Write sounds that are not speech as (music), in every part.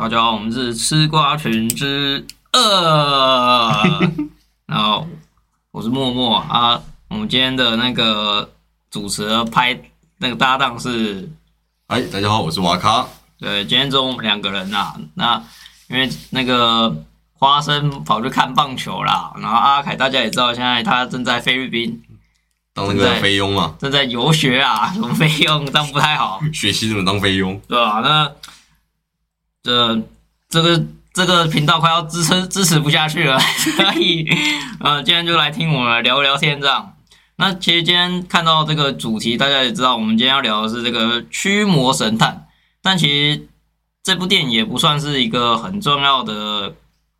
大家好，我们是吃瓜群之二，然后我是默默啊。我们今天的那个主持人拍那个搭档是，哎，大家好，我是瓦卡。对，今天中午我们两个人啊，那因为那个花生跑去看棒球啦，然后阿凯大家也知道，现在他正在菲律宾当那个菲佣嘛，正在游学啊，什么菲佣当不太好，学习怎么当菲佣，对吧？那这这个这个频道快要支撑支持不下去了，(laughs) 所以呃，今天就来听我们聊聊天这样。那其实今天看到这个主题，大家也知道，我们今天要聊的是这个驱魔神探。但其实这部电影也不算是一个很重要的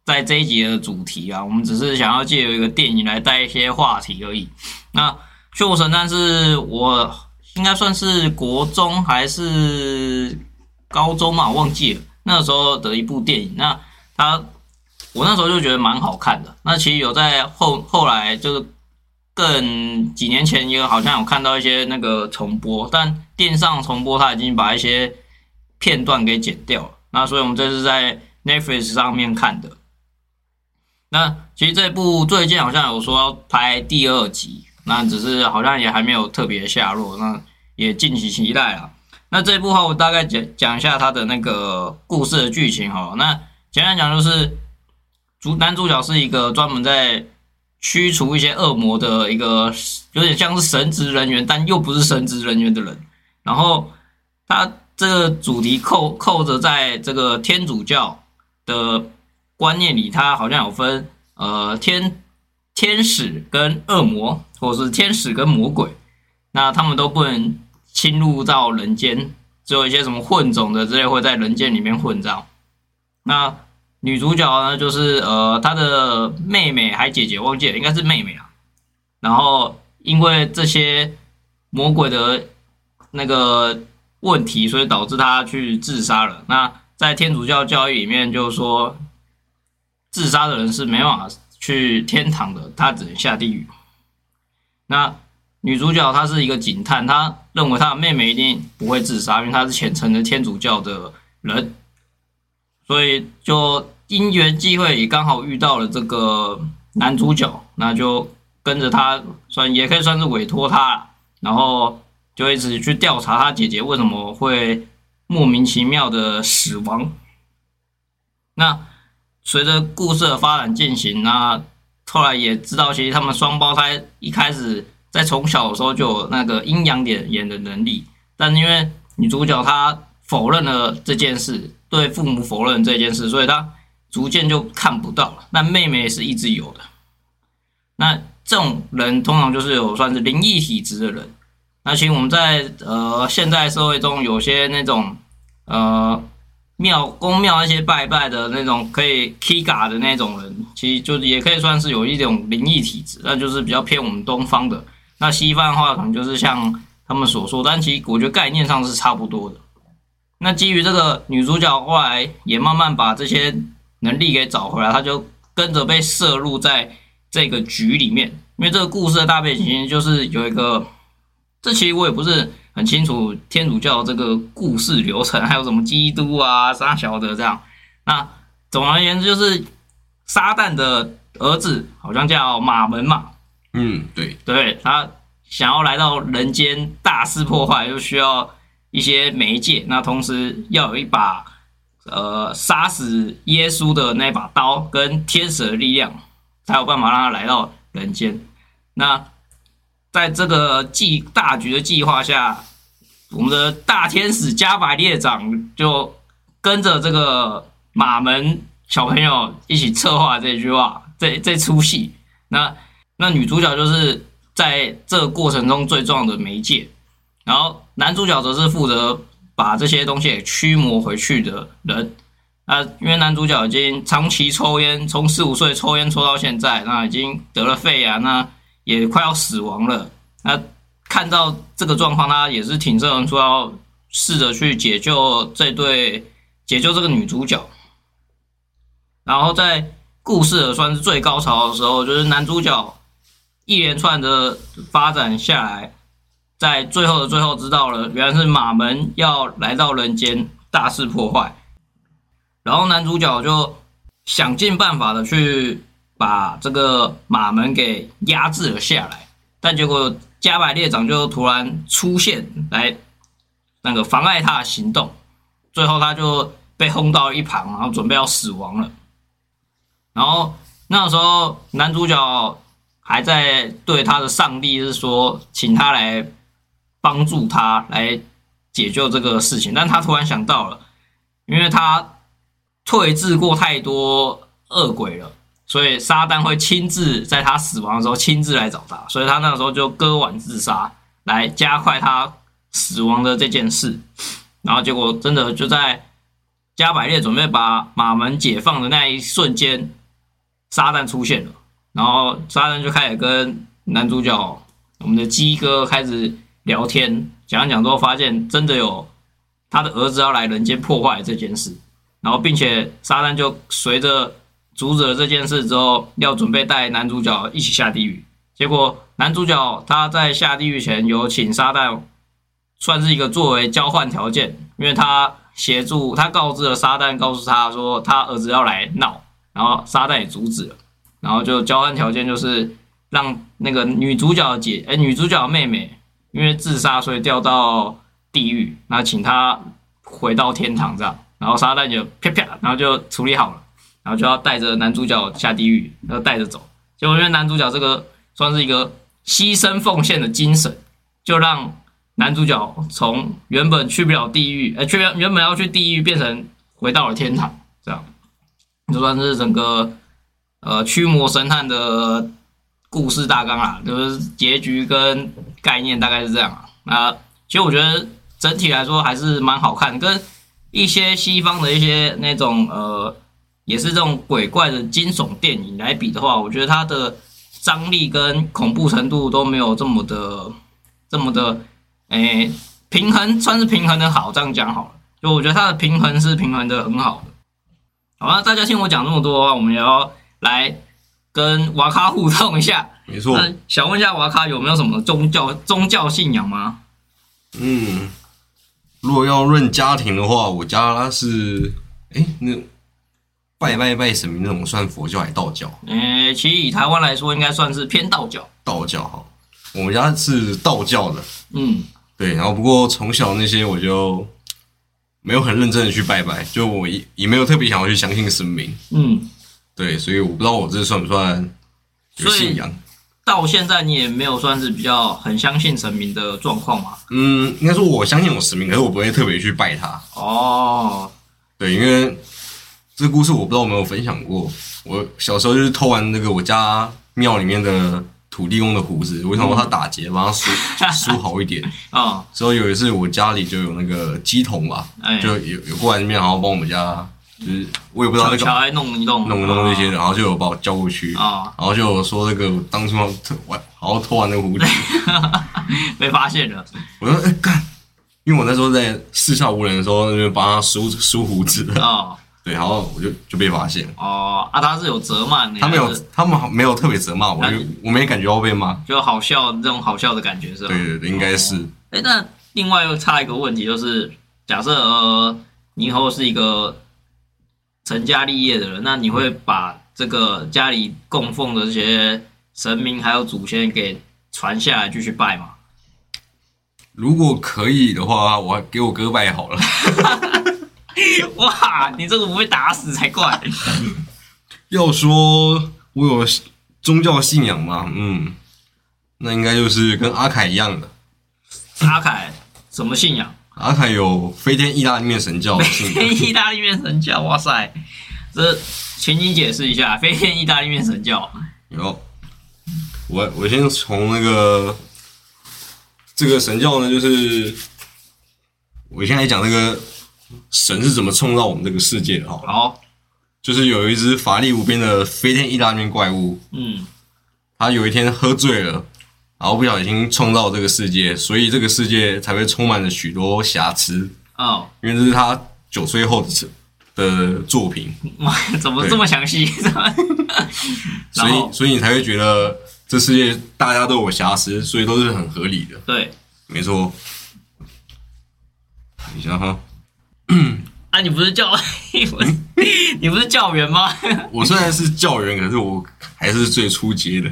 在这一集的主题啊，我们只是想要借由一个电影来带一些话题而已。那驱魔神探是我应该算是国中还是高中嘛，忘记了那时候的一部电影。那他我那时候就觉得蛮好看的。那其实有在后后来就是。更几年前也好像有看到一些那个重播，但电上重播他已经把一些片段给剪掉了。那所以我们这是在 Netflix 上面看的。那其实这部最近好像有说要拍第二集，那只是好像也还没有特别下落，那也敬请期待啊。那这一部话，我大概讲讲一下它的那个故事的剧情哈。那简单讲就是主男主角是一个专门在驱除一些恶魔的一个有点像是神职人员，但又不是神职人员的人。然后他这个主题扣扣着在这个天主教的观念里，他好像有分呃天天使跟恶魔，或者是天使跟魔鬼。那他们都不能侵入到人间，只有一些什么混种的之类会在人间里面混账。那女主角呢，就是呃，她的妹妹还姐姐忘记了，应该是妹妹啊。然后因为这些魔鬼的那个问题，所以导致她去自杀了。那在天主教教义里面，就是说自杀的人是没办法去天堂的，他只能下地狱。那女主角她是一个警探，她认为她的妹妹一定不会自杀，因为她是虔诚的天主教的人。所以就因缘际会，也刚好遇到了这个男主角，那就跟着他，算也可以算是委托他，然后就一直去调查他姐姐为什么会莫名其妙的死亡。那随着故事的发展进行，那后来也知道，其实他们双胞胎一开始在从小的时候就有那个阴阳脸眼的能力，但因为女主角她否认了这件事。对父母否认这件事，所以她逐渐就看不到了。那妹妹是一直有的。那这种人通常就是有算是灵异体质的人。那其实我们在呃现代社会中，有些那种呃庙公庙那些拜拜的那种可以 K 嘎的那种人，其实就也可以算是有一种灵异体质，那就是比较偏我们东方的。那西方话，可能就是像他们所说，但其实我觉得概念上是差不多的。那基于这个女主角后来也慢慢把这些能力给找回来，她就跟着被摄入在这个局里面。因为这个故事的大背景就是有一个，这其实我也不是很清楚天主教这个故事流程，还有什么基督啊、啥小的这样。那总而言之，就是撒旦的儿子好像叫马门嘛。嗯，对，对他想要来到人间大肆破坏，就需要。一些媒介，那同时要有一把呃杀死耶稣的那把刀跟天使的力量，才有办法让他来到人间。那在这个计大局的计划下，我们的大天使加百列长就跟着这个马门小朋友一起策划这句话，这这出戏。那那女主角就是在这个过程中最重要的媒介。然后男主角则是负责把这些东西驱魔回去的人。那因为男主角已经长期抽烟，从四五岁抽烟抽到现在，那已经得了肺癌，那也快要死亡了。那看到这个状况，他也是挺身而出，要试着去解救这对，解救这个女主角。然后在故事的算是最高潮的时候，就是男主角一连串的发展下来。在最后的最后，知道了原来是马门要来到人间大肆破坏。然后男主角就想尽办法的去把这个马门给压制了下来，但结果加百列长就突然出现来那个妨碍他的行动，最后他就被轰到一旁，然后准备要死亡了。然后那时候男主角还在对他的上帝是说，请他来帮助他来解救这个事情，但他突然想到了，因为他退治过太多恶鬼了，所以撒旦会亲自在他死亡的时候亲自来找他，所以他那个时候就割腕自杀，来加快他死亡的这件事。然后结果真的就在加百列准备把马门解放的那一瞬间。撒旦出现了，然后撒旦就开始跟男主角我们的鸡哥开始聊天，讲讲之后发现真的有他的儿子要来人间破坏这件事，然后并且撒旦就随着阻止了这件事之后，要准备带男主角一起下地狱。结果男主角他在下地狱前有请撒旦，算是一个作为交换条件，因为他协助他告知了撒旦，告诉他说他儿子要来闹。然后撒旦也阻止了，然后就交换条件就是让那个女主角姐，哎，女主角妹妹因为自杀所以掉到地狱，那请她回到天堂这样，然后撒旦就啪啪，然后就处理好了，然后就要带着男主角下地狱，然后带着走。结果因为男主角这个算是一个牺牲奉献的精神，就让男主角从原本去不了地狱，呃，去原本要去地狱变成回到了天堂这样。就算是整个呃驱魔神探的故事大纲啊，就是结局跟概念大概是这样啊。那其实我觉得整体来说还是蛮好看，跟一些西方的一些那种呃也是这种鬼怪的惊悚电影来比的话，我觉得它的张力跟恐怖程度都没有这么的这么的诶平衡，算是平衡的好。这样讲好了，就我觉得它的平衡是平衡的很好的。好了，大家听我讲这么多的话，我们也要来跟瓦卡互动一下。没错，想问一下瓦卡有没有什么宗教宗教信仰吗？嗯，如果要论家庭的话，我家是哎，那拜拜拜神明那种算佛教还是道教？诶，其实以台湾来说，应该算是偏道教。道教哈，我们家是道教的。嗯，对，然后不过从小那些我就。没有很认真的去拜拜，就我也也没有特别想要去相信神明。嗯，对，所以我不知道我这算不算有信仰。到现在你也没有算是比较很相信神明的状况嘛？嗯，应该说我相信有神明，可是我不会特别去拜他。哦，对，因为这个故事我不知道有没有分享过。我小时候就是偷完那个我家庙里面的。土地公的胡子，我想说他打结，帮他梳 (laughs) 梳好一点啊。之后有一次我家里就有那个鸡桶吧，就有有过来那边，然后帮我们家，就是我也不知道那个小孩弄一弄弄一弄那些，然后就有把我叫过去啊，然后就有说那个当初玩好好偷完那个胡子，(laughs) 被发现了。我说哎干，因为我那时候在四下无人的时候，那边帮他梳梳胡子啊。对，然后我就就被发现。哦啊，他是有责骂你，他没有，他们没有特别责骂我，我没感觉要被骂，就好笑这种好笑的感觉是吧？对对对，应该是。哎，那另外又差一个问题，就是假设呃，你以后是一个成家立业的人，那你会把这个家里供奉的这些神明还有祖先给传下来继续拜吗？如果可以的话，我给我哥拜好了。(laughs) 哇，你这个不被打死才怪！(laughs) 要说我有宗教信仰吗？嗯，那应该就是跟阿凯一样的。阿凯什么信仰？阿凯有飞天意大利面神教。飞天意大利面神教，哇塞！这请你解释一下飞天意大利面神教。有，我我先从那个这个神教呢，就是我先来讲那个。神是怎么创造我们这个世界的？哈，好，就是有一只法力无边的飞天意大利面怪物，嗯，他有一天喝醉了，然后不小心创造这个世界，所以这个世界才会充满了许多瑕疵，哦，因为这是他九岁后的的作品，哇，(laughs) 怎么这么详细？(laughs) 所以，所以你才会觉得这世界大家都有瑕疵，所以都是很合理的，对，没错，等一下哈。(coughs) 啊，你不是教 (laughs) 你不是教员吗？我虽然是教员，可是我还是最初阶的，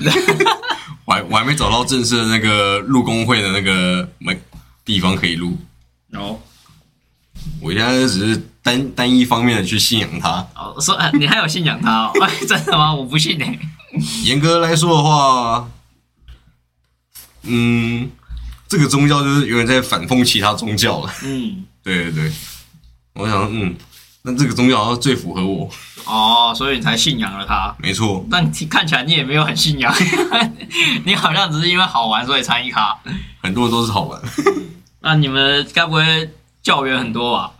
我还我还没找到正式的那个入工会的那个门地方可以录。哦我现在只是单单一方面的去信仰他。哦，说哎你还有信仰他哦？哎，(laughs) 真的吗？我不信哎。严格来说的话，嗯，这个宗教就是有点在反讽其他宗教了。嗯，对对对，我想，嗯，那这个宗教好像最符合我。哦，所以你才信仰了他。没错，但看起来你也没有很信仰，(laughs) 你好像只是因为好玩所以参与他。很多人都是好玩。(laughs) 那你们该不会教员很多吧？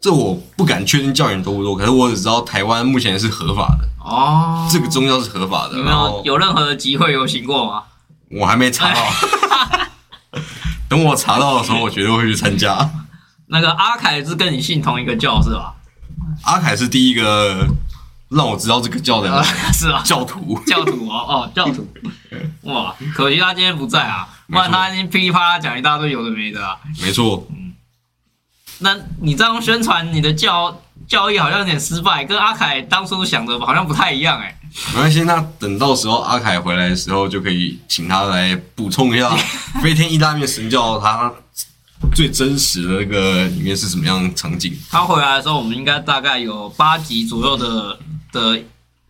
这我不敢确定教员多不多，可是我只知道台湾目前是合法的，哦，这个宗教是合法的。有没有后有任何的集会游行过吗？我还没查到，(laughs) 等我查到的时候，我绝对会去参加。那个阿凯是跟你信同一个教是吧？阿凯是第一个让我知道这个教的人，(laughs) 是啊，教徒。(laughs) 教徒哦哦，教徒。(laughs) 哇，可惜他今天不在啊，不然他已经噼里啪啦讲一大堆有的没的啊。没错，嗯那你这样宣传你的教教义好像有点失败，跟阿凯当初想的好像不太一样哎。没关系。那等到时候阿凯回来的时候，就可以请他来补充一下飞天意大利神教它最真实的那个里面是什么样的场景。他回来的时候，我们应该大概有八集左右的的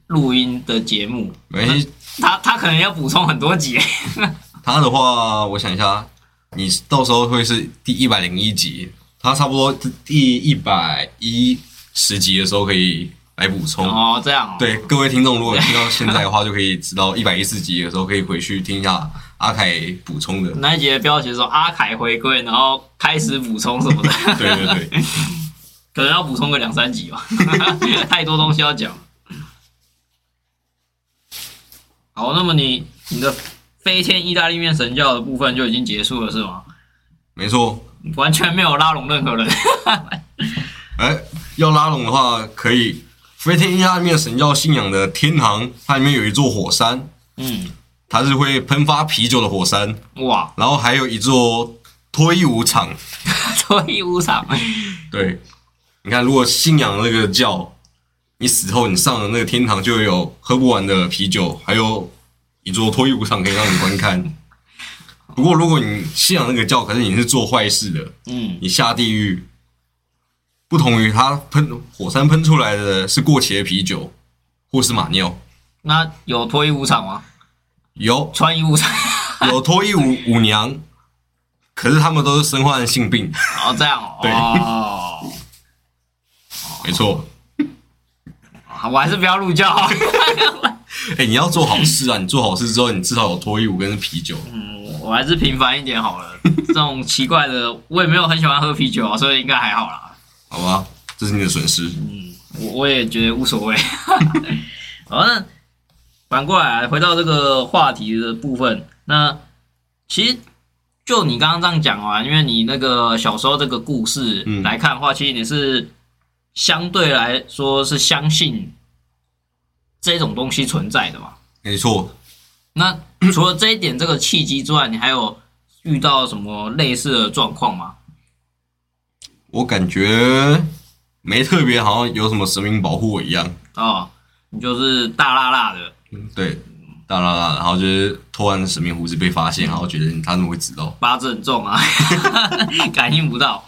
录音的节目。没关系，他他可能要补充很多集。(laughs) 他的话，我想一下，你到时候会是第一百零一集，他差不多第一百一十集的时候可以来补充。哦，这样哦。对各位听众，如果听到现在的话，就可以知道一百一十集的时候可以回去听一下阿凯补充的。那一集的标题说阿凯回归，然后开始补充什么的，对 (laughs) 对对，(laughs) 可能要补充个两三集吧，(laughs) 太多东西要讲。好，那么你你的飞天意大利面神教的部分就已经结束了是吗？没错。完全没有拉拢任何人。哎，要拉拢的话，可以飞天意大利面神教信仰的天堂，它里面有一座火山，嗯，它是会喷发啤酒的火山，哇，然后还有一座脱衣舞场。脱衣舞场，对，你看，如果信仰那个教，你死后你上了那个天堂，就会有喝不完的啤酒，还有一座脱衣舞场可以让你观看。(laughs) 不过，如果你信仰那个教，可是你是做坏事的，嗯，你下地狱，不同于它喷火山喷出来的是过期的啤酒或是马尿，那有脱衣舞场吗？有穿衣舞场？(laughs) 有脱衣舞舞娘，可是他们都是身患性病，哦，这样哦，对哦，没错。好我还是不要入教好。(laughs) 哎、你要做好事啊！你做好事之后，你至少有脱衣舞跟啤酒。嗯，我还是平凡一点好了。这种奇怪的，我也没有很喜欢喝啤酒啊，所以应该还好啦。好吧，这是你的损失。嗯我我也觉得无所谓。好，那反过来回到这个话题的部分，那其实就你刚刚这样讲啊，因为你那个小时候这个故事嗯来看的话，其实你是相对来说是相信这种东西存在的嘛。没错，那除了这一点这个契机之外，你还有遇到什么类似的状况吗？我感觉没特别，好像有什么神明保护我一样。哦，你就是大辣辣的，对，当然了，然后就是偷完神明胡子被发现，然后觉得他怎么会知道？八字很重啊，(laughs) 感应不到。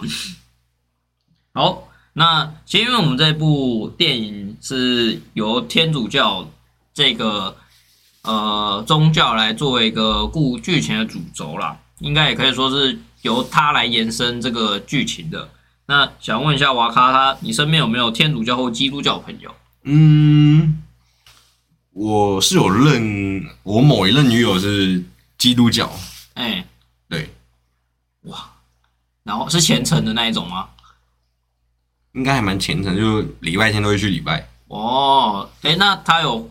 好，那其实因为我们这部电影是由天主教这个呃宗教来作为一个故剧情的主轴啦，应该也可以说是由它来延伸这个剧情的。那想问一下瓦卡他，你身边有没有天主教或基督教朋友？嗯，我是有认我某一任女友是基督教，哎、对，哇然后是虔诚的那一种吗？应该还蛮虔诚，就礼拜天都会去礼拜。哦，哎，那他有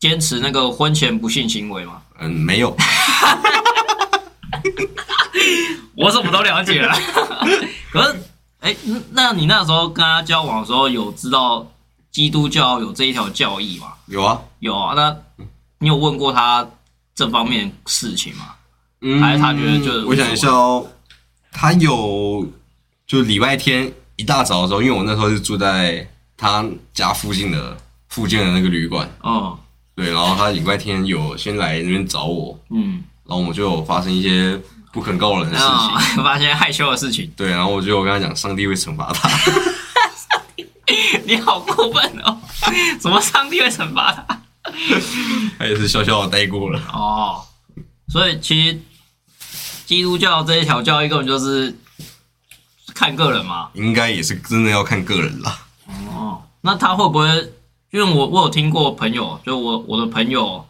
坚持那个婚前不幸行为吗？嗯，没有，(laughs) 我什么都了解了。(laughs) 可是，哎，那你那时候跟他交往的时候，有知道基督教有这一条教义吗？有啊，有啊，那你有问过他这方面事情吗？嗯，还是他觉得就是我想一下哦，他有就礼拜天一大早的时候，因为我那时候是住在他家附近的附近的那个旅馆，哦，对，然后他礼拜天有先来那边找我，嗯，然后我们就有发生一些不可告人的事情，啊，(laughs) 发现害羞的事情，对，然后我就有跟他讲，上帝会惩罚他，(laughs) 你好过分哦！(laughs) 怎么上帝会惩罚他？(laughs) 他也是小小的带过了，哦，所以其实基督教这一条教义根本就是看个人嘛。应该也是真的要看个人啦。哦，那他会不会？因为我我有听过朋友，就我我的朋友，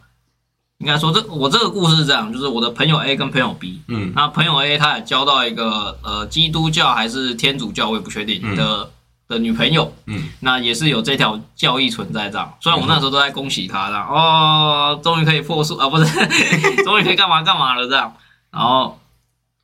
应该说这我这个故事是这样，就是我的朋友 A 跟朋友 B，嗯那朋友 A 他也交到一个呃基督教还是天主教，我也不确定嗯的、的女朋友，嗯，那也是有这条教义存在这样。虽然我那时候都在恭喜他这样，哦，终于可以破数啊，不是，(laughs) 终于可以干嘛干嘛了这样。然后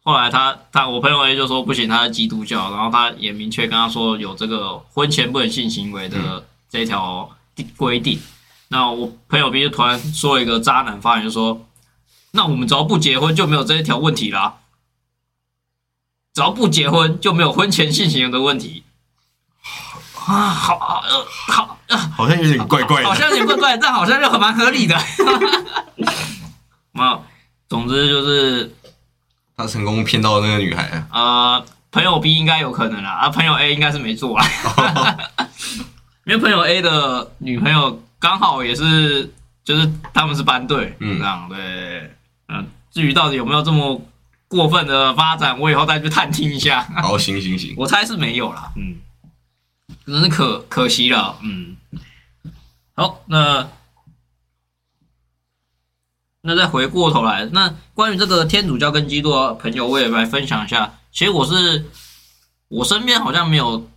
后来他他我朋友就说不行，他是基督教，然后他也明确跟他说有这个婚前不能性行为的这一条规定。那我朋友 B 就突然说了一个渣男发言，就说：“那我们只要不结婚就没有这一条问题啦，只要不结婚就没有婚前性行为的问题。”啊，好，好，呃好，呃好像有点怪怪的。好像有点怪怪，但好像又很蛮合理的。(laughs) 那总之就是他成功骗到那个女孩啊，呃，朋友 B 应该有可能啦，啊，朋友 A 应该是没做啊，(laughs) 因为朋友 A 的女朋友刚好也是，就是他们是班队，嗯这样对，嗯、至于到底有没有这么过分的发展，我以后再去探听一下。好，行行行，我猜是没有啦，嗯，真是可可惜了，嗯。好，那那再回过头来，那关于这个天主教跟基督教的朋友，我也来分享一下。其实我是我身边好像没有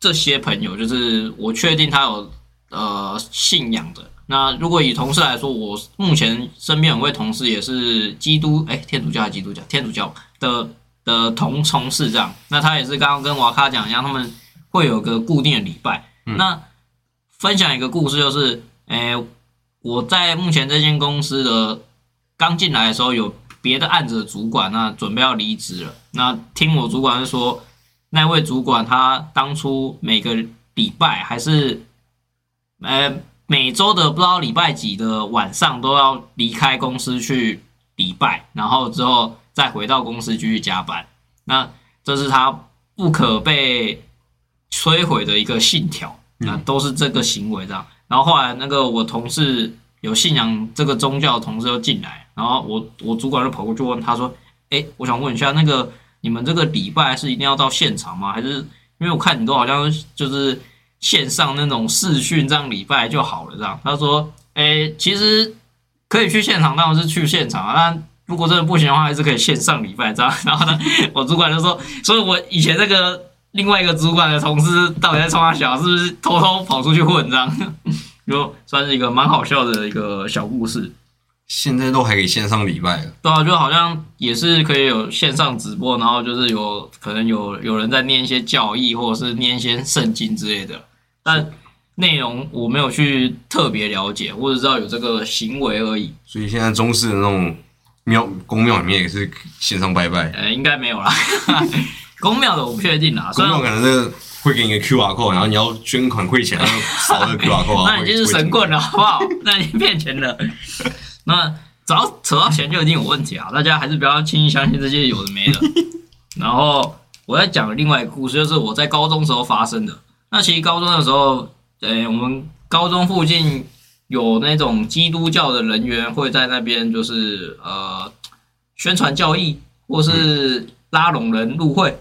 这些朋友，就是我确定他有呃信仰的。那如果以同事来说，我目前身边有位同事也是基督，哎，天主教还是基督教？天主教的的同同事这样。那他也是刚刚跟瓦卡讲一样，他们会有个固定的礼拜。那分享一个故事，就是，诶、我在目前这间公司的刚进来的时候，有别的案子的主管，那准备要离职了。那听我主管是说，那位主管他当初每个礼拜还是，呃，每周的不知道礼拜几的晚上都要离开公司去礼拜，然后之后再回到公司继续加班。那这是他不可被摧毁的一个信条，那都是这个行为这样。然后后来那个我同事有信仰这个宗教的同事又进来，然后我我主管就跑过去问他说：“哎，我想问一下，那个你们这个礼拜是一定要到现场吗？还是因为我看你都好像就是线上那种视讯这样礼拜就好了这样？”他说：“哎，其实可以去现场，当然是去现场啊，但如果真的不行的话，还是可以线上礼拜这样。”然后呢，我主管就说：“所以我以前那个。”另外一个主管的同事到底在冲他小，是不是偷偷跑出去混这样？(laughs) 就算是一个蛮好笑的一个小故事。现在都还可以线上礼拜了，对啊，就好像也是可以有线上直播，然后就是有可能有有人在念一些教义，或者是念一些圣经之类的，但内容我没有去特别了解，我只知道有这个行为而已。所以现在中式的那种庙公庙里面也是线上拜拜，呃，应该没有啦。公庙的我不确定啦，虽公然庙可能是会给你个 QR code，然后你要捐款汇钱，然 (laughs) 后扫那个 QR code，那已经是神棍了，好不好？(laughs) 那已经骗钱了。(laughs) 那只要扯到钱就一定有问题啊！大家还是不要轻易相信这些有的没的。然后我在讲另外一个故事，就是我在高中时候发生的。那其实高中的时候，呃，我们高中附近有那种基督教的人员会在那边，就是呃宣传教义，或是拉拢人入会，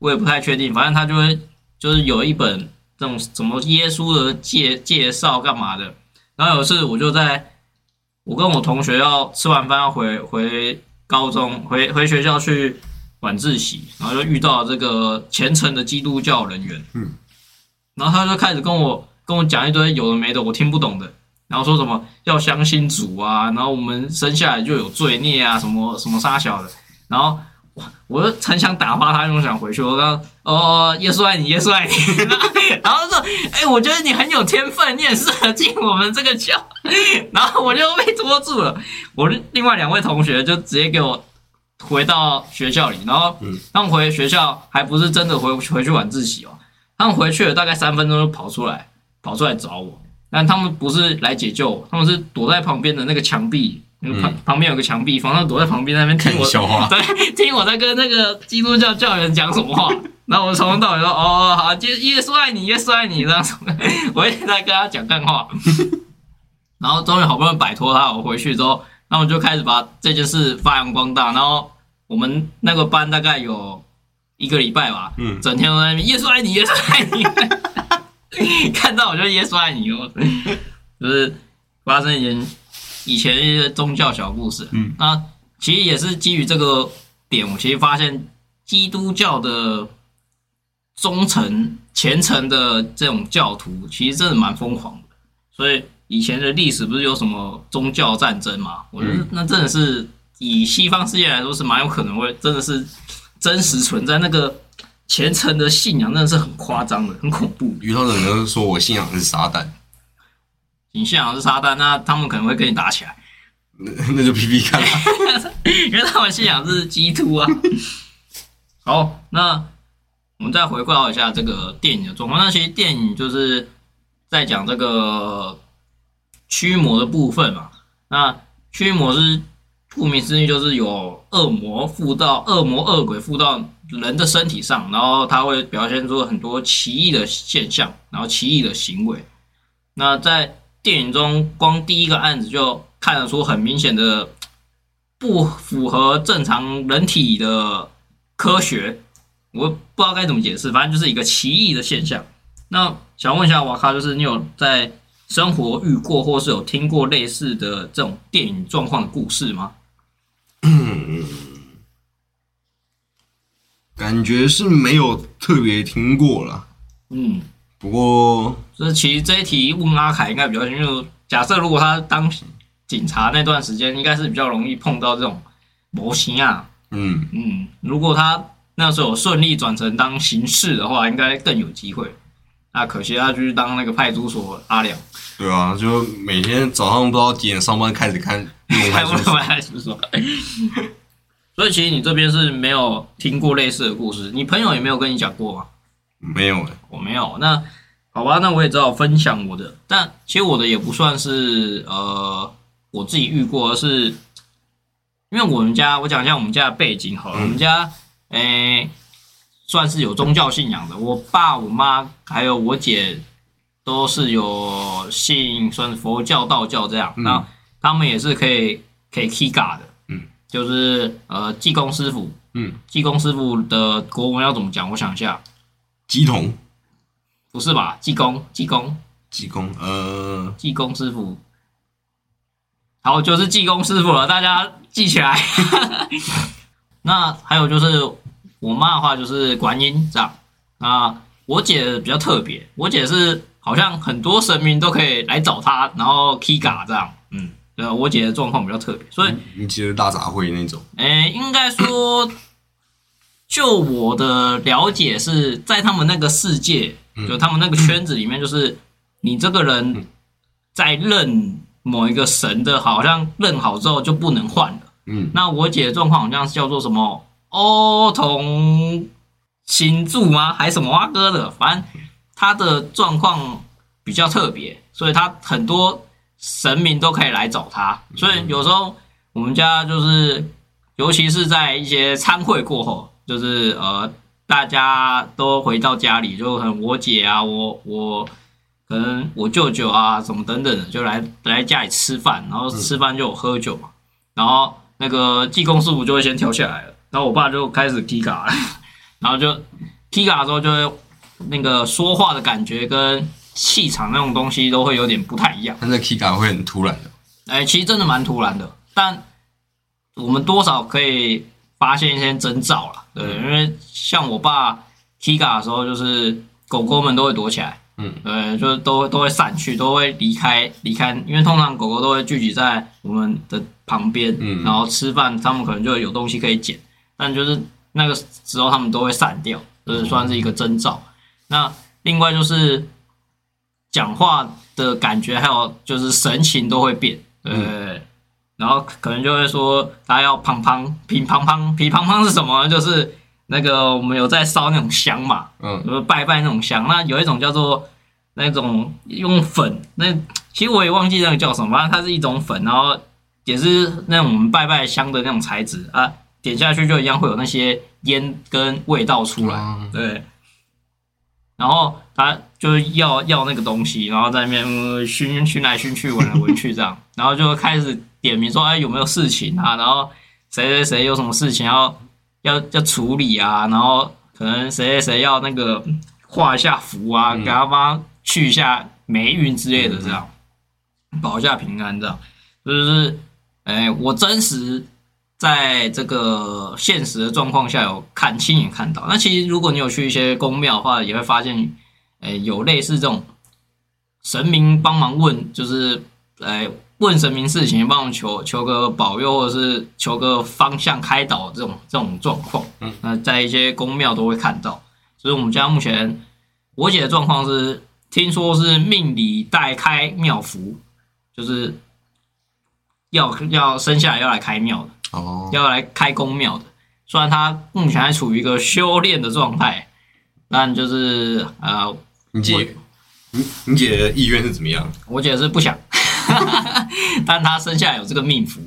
我也不太确定。反正他就会就是有一本这种什么耶稣的介介绍干嘛的。然后有一次我就在，我跟我同学要吃完饭要回回高中回回学校去晚自习，然后就遇到这个虔诚的基督教人员，嗯，然后他就开始跟我跟我讲一堆有的没的我听不懂的，然后说什么要相信主啊，然后我们生下来就有罪孽啊，什么什么杀小的，然后我就很想打发他，又想回去。我刚哦，耶稣爱你，耶稣爱你。(laughs) 然后说，哎、我觉得你很有天分，你也适合进我们这个教。然后我就被拖住了。我另外两位同学就直接给我回到学校里，然后嗯他们回学校还不是真的回回去晚自习哦，他们回去了大概三分钟就跑出来，跑出来找我，但他们不是来解救我，他们是躲在旁边的那个墙壁，那个旁、旁边有个墙壁，反正躲在旁边那边听我笑话。(laughs) 对，听我在跟那个基督教教员讲什么话，然后我从头到尾说哦好，就耶稣爱你，耶稣爱你这样子，(laughs) 我一直在跟他讲干话，(laughs) 然后终于好不容易摆脱他，我回去之后，那我就开始把这件事发扬光大，然后我们那个班大概有一个礼拜吧，嗯。整天都在那边耶稣爱你，耶稣爱你，看到我就耶稣爱你哦，就是发生一件以前一些宗教小故事，嗯，那其实也是基于这个点，我其实发现基督教的忠诚虔诚的这种教徒，其实真的蛮疯狂的。所以以前的历史不是有什么宗教战争嘛？我觉得那真的是以西方世界来说是蛮有可能会真的是真实存在那个虔诚的信仰，真的是很夸张的，很恐怖。遇到的人都说我信仰是撒旦，你信仰是撒旦，那他们可能会跟你打起来。那 (laughs) 那就 P P 看啊。(laughs) 因为他们信仰是基督啊。(laughs) 好，那我们再回顾到一下这个电影的状况。那其实电影就是在讲这个驱魔的部分嘛。那驱魔是顾名思义，就是有恶魔附到恶魔恶鬼附到人的身体上，然后它会表现出很多奇异的现象，然后奇异的行为。那在电影中，光第一个案子就看得出很明显的 (tsk) 不符合正常人体的科学，我不知道该怎么解释，反正就是一个奇异的现象。那想问一下瓦卡，就是你有在生活遇过，或是有听过类似的这种电影状况的故事吗？感觉是没有特别听过了。嗯，不过就是其实这一题问阿凯应该比较，因为假设如果他当警察那段时间，应该是比较容易碰到这种模型啊。嗯，嗯，如果他那时候顺利转成当刑事的话，应该更有机会。那可惜他去当那个派出所阿良，对啊，就每天早上不知道几点上班开始看派出所。派出所。所以其实你这边是没有听过类似的故事，你朋友也没有跟你讲过吗？没有哎、我没有。那好吧，那我也只好分享我的。但其实我的也不算是呃我自己遇过，而是因为我们家，我讲一下我们家的背景好了。嗯我们家诶、算是有宗教信仰的，我爸、我妈还有我姐都是有信算是佛教、道教这样。嗯那他们也是可以可以 Kiga 的，嗯，就是呃济公师傅，嗯，济公师傅的国文要怎么讲？我想一下。鸡童、不是吧？济公，济公，济公，呃，济公师傅，好，就是济公师傅了，大家记起来。(laughs) 那还有就是我妈的话就是观音这样。那我姐比较特别，我姐是好像很多神明都可以来找她，然后 Kiga 这样。嗯，对啊，我姐的状况比较特别，所以你记得大杂烩那种，哎，应该说，就我的了解是在他们那个世界，嗯就他们那个圈子里面，就是你这个人在认某一个神的，好像认好之后就不能换了。嗯，那我姐的状况好像是叫做什么欧同星柱吗？还是什么阿哥的？反正她的状况比较特别，所以她很多神明都可以来找她。所以有时候我们家就是，尤其是在一些参会过后，就是呃，大家都回到家里，就很我姐啊，我我可能我舅舅啊，什么等等的，就来来家里吃饭，然后吃饭就有喝酒嘛，然后那个济公师傅就会先跳下来了，然后我爸就开始 K 嘎了，(laughs) 然后就 K 嘎的时候就会那个说话的感觉跟气场那种东西都会有点不太一样。他那 Kika 会很突然的，哎，其实真的蛮突然的，但我们多少可以发现一些征兆了，对，因为像我爸 Kiga 的时候，就是狗狗们都会躲起来，嗯，对，就是都都会散去，都会离开离开，因为通常狗狗都会聚集在我们的旁边，嗯。然后吃饭，他们可能就有东西可以捡，但就是那个时候他们都会散掉，就是算是一个征兆。那另外就是讲话的感觉，还有就是神情都会变，对。然后可能就会说他要胖胖乒乓乓乒乓乓是什么？就是那个我们有在烧那种香嘛，嗯就是拜拜那种香。那有一种叫做那种用粉，那其实我也忘记那个叫什么，反正它是一种粉，然后也是那种我们拜拜香的那种材质啊，点下去就一样会有那些烟跟味道出来，嗯对。然后他就要要那个东西，然后在那边、呃熏熏来熏去，闻来闻去这样，然后就开始点名说，哎，有没有事情啊？然后谁谁谁有什么事情要要要处理啊？然后可能谁谁谁要那个画一下符啊，嗯给他帮去一下霉运之类的，这样、保一下平安，这样就是，哎，我真实在这个现实的状况下有看亲眼看到。那其实如果你有去一些宫庙的话，也会发现，哎，有类似这种神明帮忙问，就是哎问神明事情，帮忙求求个保佑，或者是求个方向开导这种这种状况。嗯，那在一些宫庙都会看到。所以我们家目前我姐的状况是，听说是命里带开庙符，就是要要生下来要来开庙的。哦，要来开宫庙的。虽然她目前还处于一个修炼的状态，但就是呃，你姐，你你姐的意愿是怎么样？我姐是不想，(laughs) (laughs) 但他生下来有这个命符，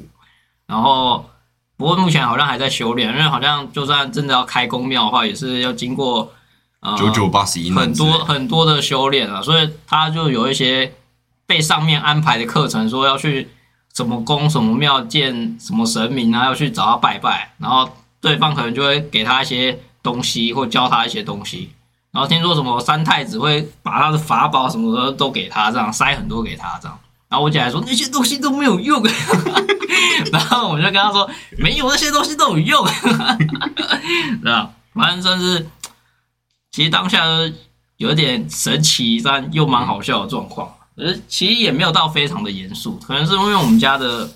然后不过目前好像还在修炼，因为好像就算真的要开公庙的话，也是要经过呃九九八十一难很多很多的修炼啊，所以他就有一些被上面安排的课程，说要去什么宫、什么庙见什么神明啊，要去找他拜拜，然后对方可能就会给他一些东西，或教他一些东西。然后听说什么三太子会把他的法宝什么的都给他，这样塞很多给他这样。然后我姐还说那些东西都没有用，(laughs) 然后我就跟她说没有那些东西都有用，(laughs) 对吧？反正算是，其实当下有点神奇，但又蛮好笑的状况。可是其实也没有到非常的严肃，可能是因为我们家的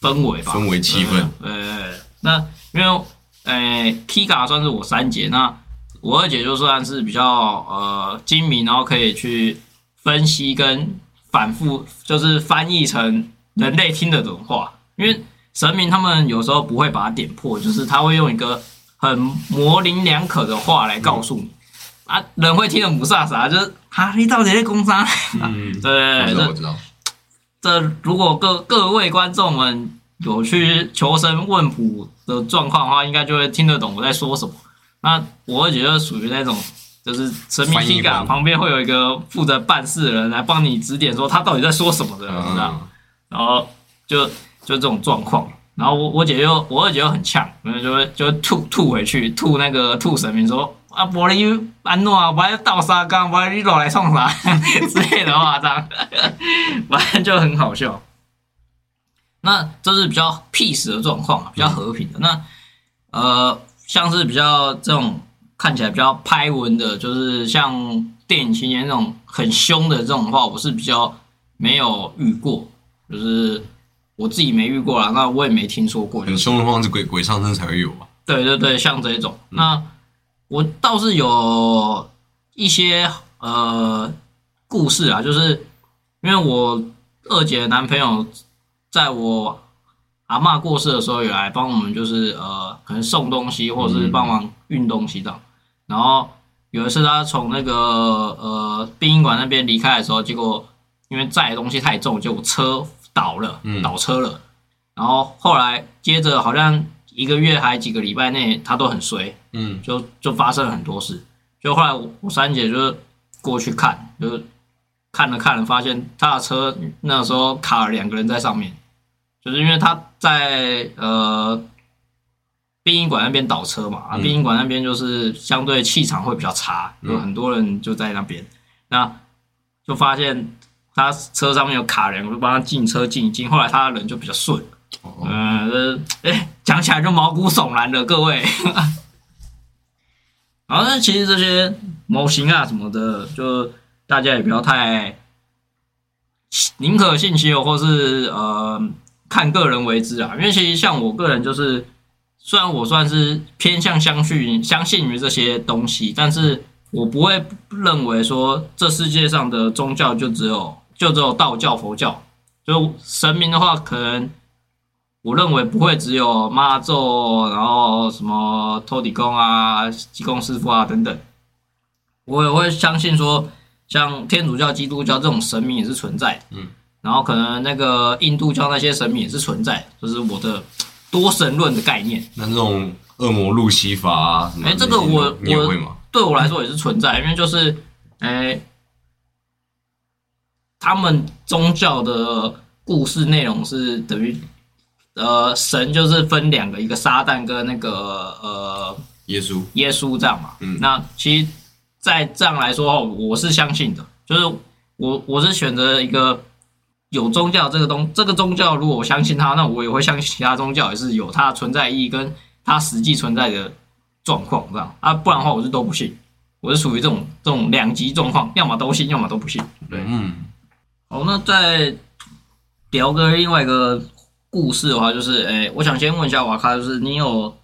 氛围吧，氛围气氛。呃，那因为呃，Kika 算是我三姐，那我二姐就算是比较呃精明，然后可以去分析跟反复，就是翻译成人类听得懂的话。因为神明他们有时候不会把它点破，就是他会用一个很模棱两可的话来告诉你。啊，人会听得不飒飒，就是啊，你到底在攻啥？嗯，对，我我知道。这如果各各位观众们有去求神问卜的状况的话，应该就会听得懂我在说什么。那我二姐就属于那种，就是神明旁边会有一个负责办事的人来帮你指点，说他到底在说什么的，然后就就这种状况。然后我我姐又我二姐又很呛，然后就会就会吐吐回去，吐那个吐神明说啊，玻璃安诺啊，我要倒沙缸，不然你老来冲啥 (laughs) 之类的话，这样，反正就很好笑。那这是比较 peace 的状况啊，比较和平的。那呃，像是比较这种看起来比较拍文的，就是像电影情节那种很凶的这种话，我是比较没有遇过，就是我自己没遇过啦，那我也没听说过。很凶的话是鬼鬼上身才会有吧？对对对，像这种，那我倒是有一些呃故事啊，就是因为我二姐的男朋友在我阿嬷过世的时候，也来帮我们，就是呃可能送东西或者是帮忙运东西这样。然后有一次他从那个呃殡仪馆那边离开的时候，结果因为载的东西太重，结果车倒了，嗯倒车了。然后后来接着好像一个月还几个礼拜内，他都很衰，嗯，就就发生了很多事。就后来我我三姐就是过去看，就是看了看了，发现他的车那时候卡了两个人在上面，就是因为他在呃殡仪馆那边倒车嘛，殡仪馆那边就是相对气场会比较差，嗯。有很多人就在那边，那就发现他车上面有卡人，我就帮他进车进一进，后来他的人就比较顺，哦，嗯，这哎，讲起来就毛骨悚然的，各位。(laughs) 然后那其实这些模型啊什么的，就大家也不要太宁可信其有，或是呃看个人为之啊。因为其实像我个人就是，虽然我算是偏向相信相信于这些东西，但是我不会认为说这世界上的宗教就只有就只有道教、佛教。就神明的话，可能我认为不会只有妈咒，然后什么托底公啊、济公师傅啊等等。我也会相信说，像天主教、基督教这种神明也是存在，嗯，然后可能那个印度教那些神明也是存在就，是我的多神论的概念。那这种恶魔路西法啊，哎这个我我？对我来说也是存在，因为就是，哎，他们宗教的故事内容是等于，呃，神就是分两个，一个撒旦跟那个呃耶稣，耶稣这样嘛。嗯那其实，在这样来说，我是相信的，就是我我是选择一个有宗教这个东这个宗教，如果我相信它，那我也会相信其他宗教也是有它的存在意义跟它实际存在的状况这样。啊，不然的话我是都不信，我是属于这种这种两极状况，要么都信，要么都不信。对，嗯，好，那再聊个另外一个故事的话，就是，诶、我想先问一下瓦卡，就是你有，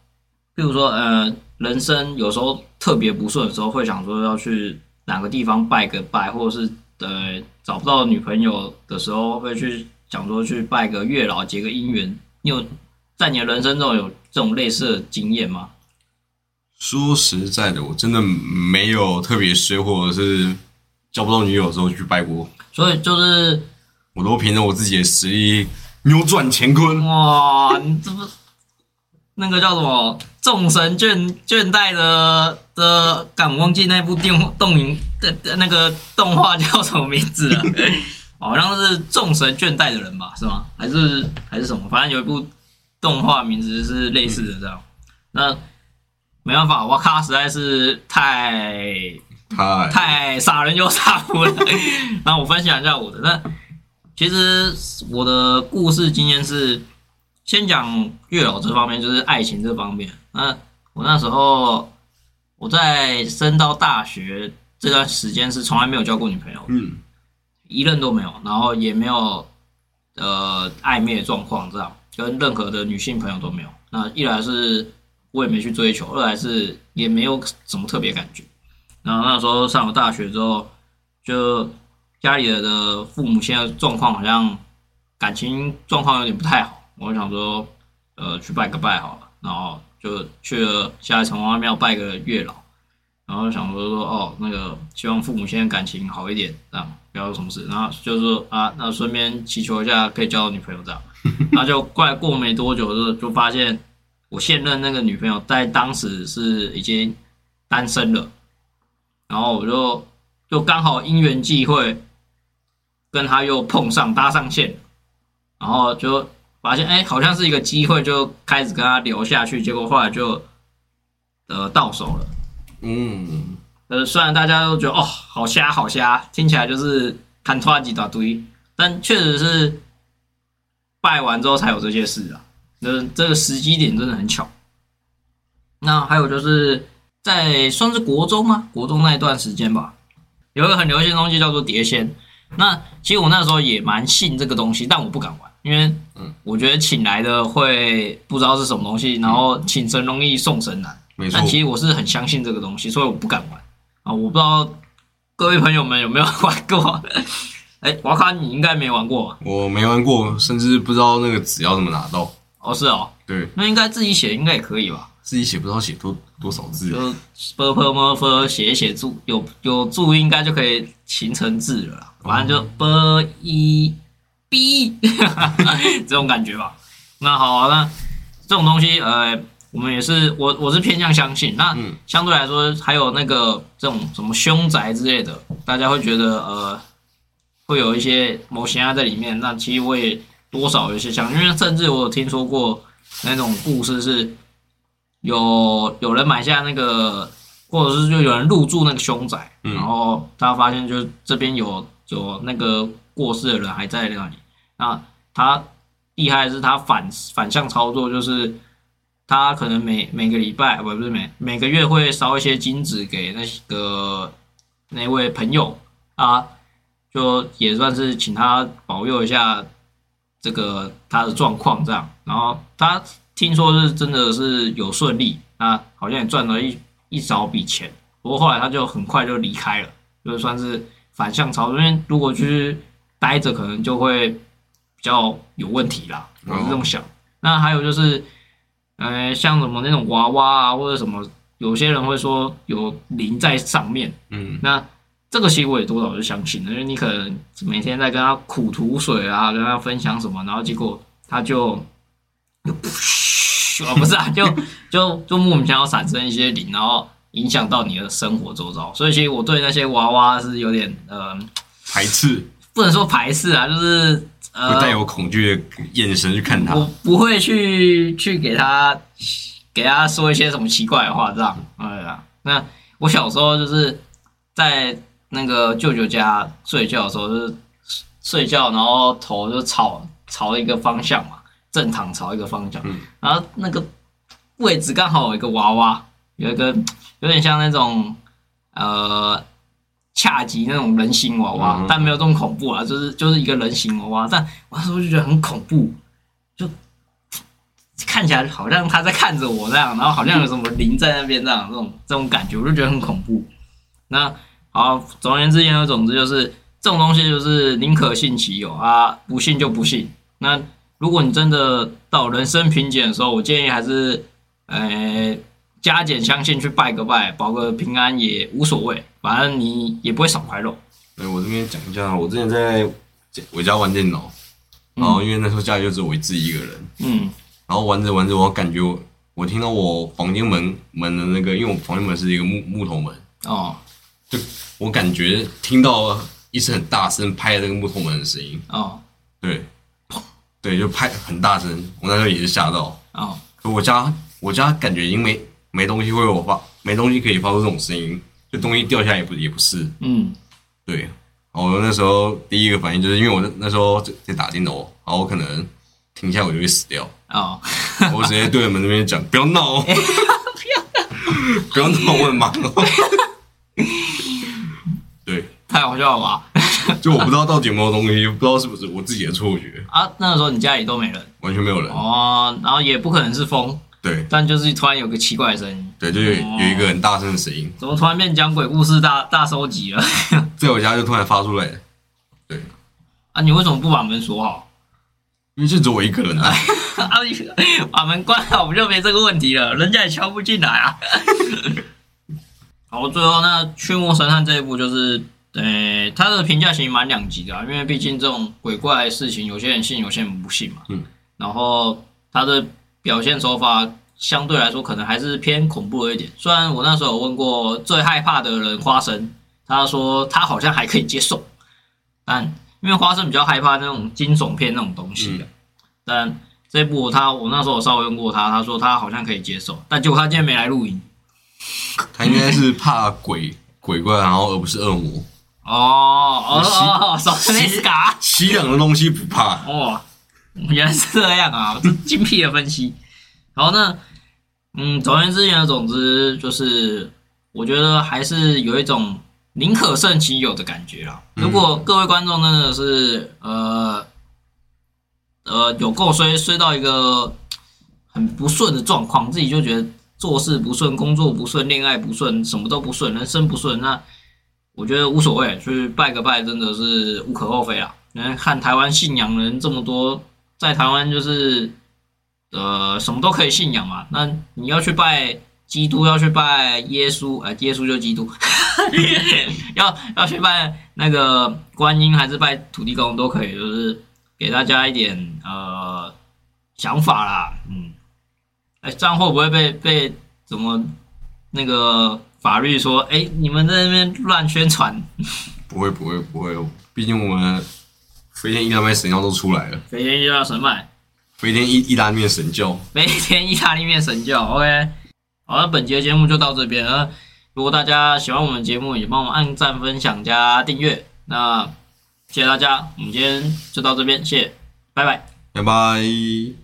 比如说，呃，人生有时候特别不顺的时候，会想说要去哪个地方拜个拜，或者是呃找不到女朋友的时候，会去想说去拜个月老结个姻缘。你有在你的人生中有这种类似的经验吗？说实在的，我真的没有特别衰，或者是交不到女友的时候去拜过，所以就是我都凭着我自己的实力扭转乾坤。哇，你这不那个叫什么众神倦倦怠的的，敢忘记那部电动影的的那个动画叫什么名字啊？(laughs) 好像是众神倦怠的人吧，是吗？还是还是什么？反正有一部动画名字是类似的这样。那没办法，哇卡实在是太太太傻人有傻福了。(laughs) 那我分享一下我的。那其实我的故事经验是，先讲月老这方面，就是爱情这方面。那我那时候我在升到大学这段时间是从来没有交过女朋友，嗯一任都没有，然后也没有呃暧昧的状况，这样跟任何的女性朋友都没有。那一来是我也没去追求，二来是也没有什么特别感觉。然后那时候上了大学之后，就家里的父母现在状况好像感情状况有点不太好，我想说，呃，去拜个拜好了，然后就去了下一城隍庙拜个月老，然后想说说哦，那个希望父母现在感情好一点，这样不要有什么事，然后就是说啊，那顺便祈求一下可以交到女朋友这样，(laughs) 然后就过来过没多久就就发现我现任那个女朋友在当时是已经单身了，然后我就就刚好因缘际会跟她又碰上搭上线，然后就发现哎、好像是一个机会，就开始跟她聊下去，结果后来就呃到手了。嗯，呃，虽然大家都觉得哦，好瞎好瞎，听起来就是砍拖几大堆，但确实是拜完之后才有这些事啊。那这个时机点真的很巧。那还有就是在算是国中吗？国中那一段时间吧，有一个很流行的东西叫做碟仙。那其实我那时候也蛮信这个东西，但我不敢玩，因为嗯我觉得请来的会不知道是什么东西，然后请神容易送神难。没错但，其实我是很相信这个东西，所以我不敢玩啊。我不知道各位朋友们有没有 (laughs) 玩过？哎，瓦卡你应该没玩过吧我没玩过，甚至不知道那个纸要怎么拿到。哦，是哦，对，那应该自己写应该也可以吧？自己写不知道写多多少字。就 b p m f 写一写注有有注音，应该就可以形成字了啦。反正就 b i (laughs) b 这种感觉吧。那好、啊，那这种东西，呃，我们也是我我是偏向相信。那嗯相对来说，还有那个这种什么凶宅之类的，大家会觉得呃，会有一些某些啊在里面。那其实我也多少有些相信，因为甚至我有听说过那种故事是。有有人买下那个，或者是就有人入住那个凶宅，嗯然后他发现就这边有有那个过世的人还在那里，那他厉害的是他反反向操作，就是他可能每每个礼拜不不是每每个月会烧一些金纸给那个那位朋友。啊，就也算是请他保佑一下这个他的状况这样，然后他听说是真的是有顺利，那好像也赚了一一小笔钱，不过后来他就很快就离开了，就算是反向操作，因为如果去待着，可能就会比较有问题啦，我是这么想。那还有就是，呃，像什么那种娃娃啊，或者什么，有些人会说有灵在上面，嗯，那这个其实我也多少就相信了，因为你可能每天在跟他苦吐水啊，跟他分享什么，然后结果他就就噗，哦 (laughs) 不是啊，就 (laughs) 就就莫名其妙产生一些灵，然后影响到你的生活周遭。所以其实我对那些娃娃是有点呃，排斥，不能说排斥啊，就是会带呃，有恐惧的眼神去看他。我不会去去给他给他说一些什么奇怪的话，这样，哎呀。那我小时候就是在那个舅舅家睡觉的时候，就是睡觉，然后头就朝朝一个方向嘛，正躺朝一个方向，嗯然后那个位置刚好有一个娃娃，有一个有点像那种呃恰吉那种人形娃娃，嗯但没有这么恐怖啊，就是就是一个人形娃娃，但我那时候就觉得很恐怖，就看起来好像他在看着我这样，然后好像有什么灵在那边这样，这种这种感觉，我就觉得很恐怖。那好，总而言之，言而总之就是这种东西就是宁可信其有啊，不信就不信。那如果你真的到人生瓶颈的时候，我建议还是呃加减相信去拜个拜，保个平安也无所谓，反正你也不会少块肉。对我这边讲一下，我之前在我家玩电脑，然后因为那时候家里就只有我自己一个人，嗯。然后玩着玩着，我感觉我我听到我房间门门的那个，因为我房间门是一个木木头门，哦。就我感觉听到一声很大声拍那个木头门的声音，哦。对，对，就拍很大声，我那时候也是吓到。哦。可我家我家感觉已经没没东西会有发，没东西可以发出这种声音，就东西掉下来也不也不是，嗯。对。然后我那时候第一个反应就是因为我那那时候在在打电脑，然后我可能停下我就会死掉，哦。我直接对着门那边讲不要闹。哦，(laughs) 不要闹，我很忙哦。对，太好笑了吧？就我不知道到底有没有东西，不知道是不是我自己的错觉，啊，那个时候你家里都没人？完全没有人。哦，然后也不可能是风，对但就是突然有个奇怪的声音，对，就有有一个很大声的声音，怎么突然变讲鬼故事大大收集了？在我家就突然发出来，对啊，你为什么不把门锁好？因为就只有我一个人啊。(laughs) 把门关好，不就没这个问题了？人家也敲不进来啊。(laughs) 好，最后那《驱魔神探》这一部就是，呃，他的评价其实蛮两极的、啊，因为毕竟这种鬼怪的事情，有些人信，有些人不信嘛。嗯。然后他的表现手法相对来说可能还是偏恐怖了一点。虽然我那时候有问过最害怕的人花生，他说他好像还可以接受，但因为花生比较害怕那种惊悚片那种东西的，但这部他我那时候有稍微问过他，他说他好像可以接受，但结果他今天没来录影。他应该是怕鬼鬼怪，然后而不是恶魔。哦哦西哦，少了那斯卡西洋的东西不怕，哦，(laughs) 原来是这样啊，这精辟的分析。然后呢，嗯，总而言之，总之，就是我觉得还是有一种宁可胜其有的感觉啦。嗯如果各位观众真的是呃呃有够衰衰到一个很不顺的状况，自己就觉得做事不顺、工作不顺、恋爱不顺、什么都不顺、人生不顺，那我觉得无所谓，去拜个拜真的是无可厚非啦。你看看台湾信仰的人这么多，在台湾就是呃什么都可以信仰嘛。那你要去拜基督，要去拜耶稣，呃，耶稣就基督，(laughs) 要要去拜那个观音还是拜土地公都可以，就是给大家一点呃想法啦。嗯，哎，这样会不会被被怎么那个法律说？哎，你们在那边乱宣传，不会不会不会，毕竟我们飞天意大利面神教都出来了，飞天意大神脉。飞天意意大利面神教，飞天意大利面神教，OK。好，那本节节目就到这边了。如果大家喜欢我们节目，也帮我们按赞、分享、加订阅。那谢谢大家，我们今天就到这边，谢谢，拜拜。拜拜。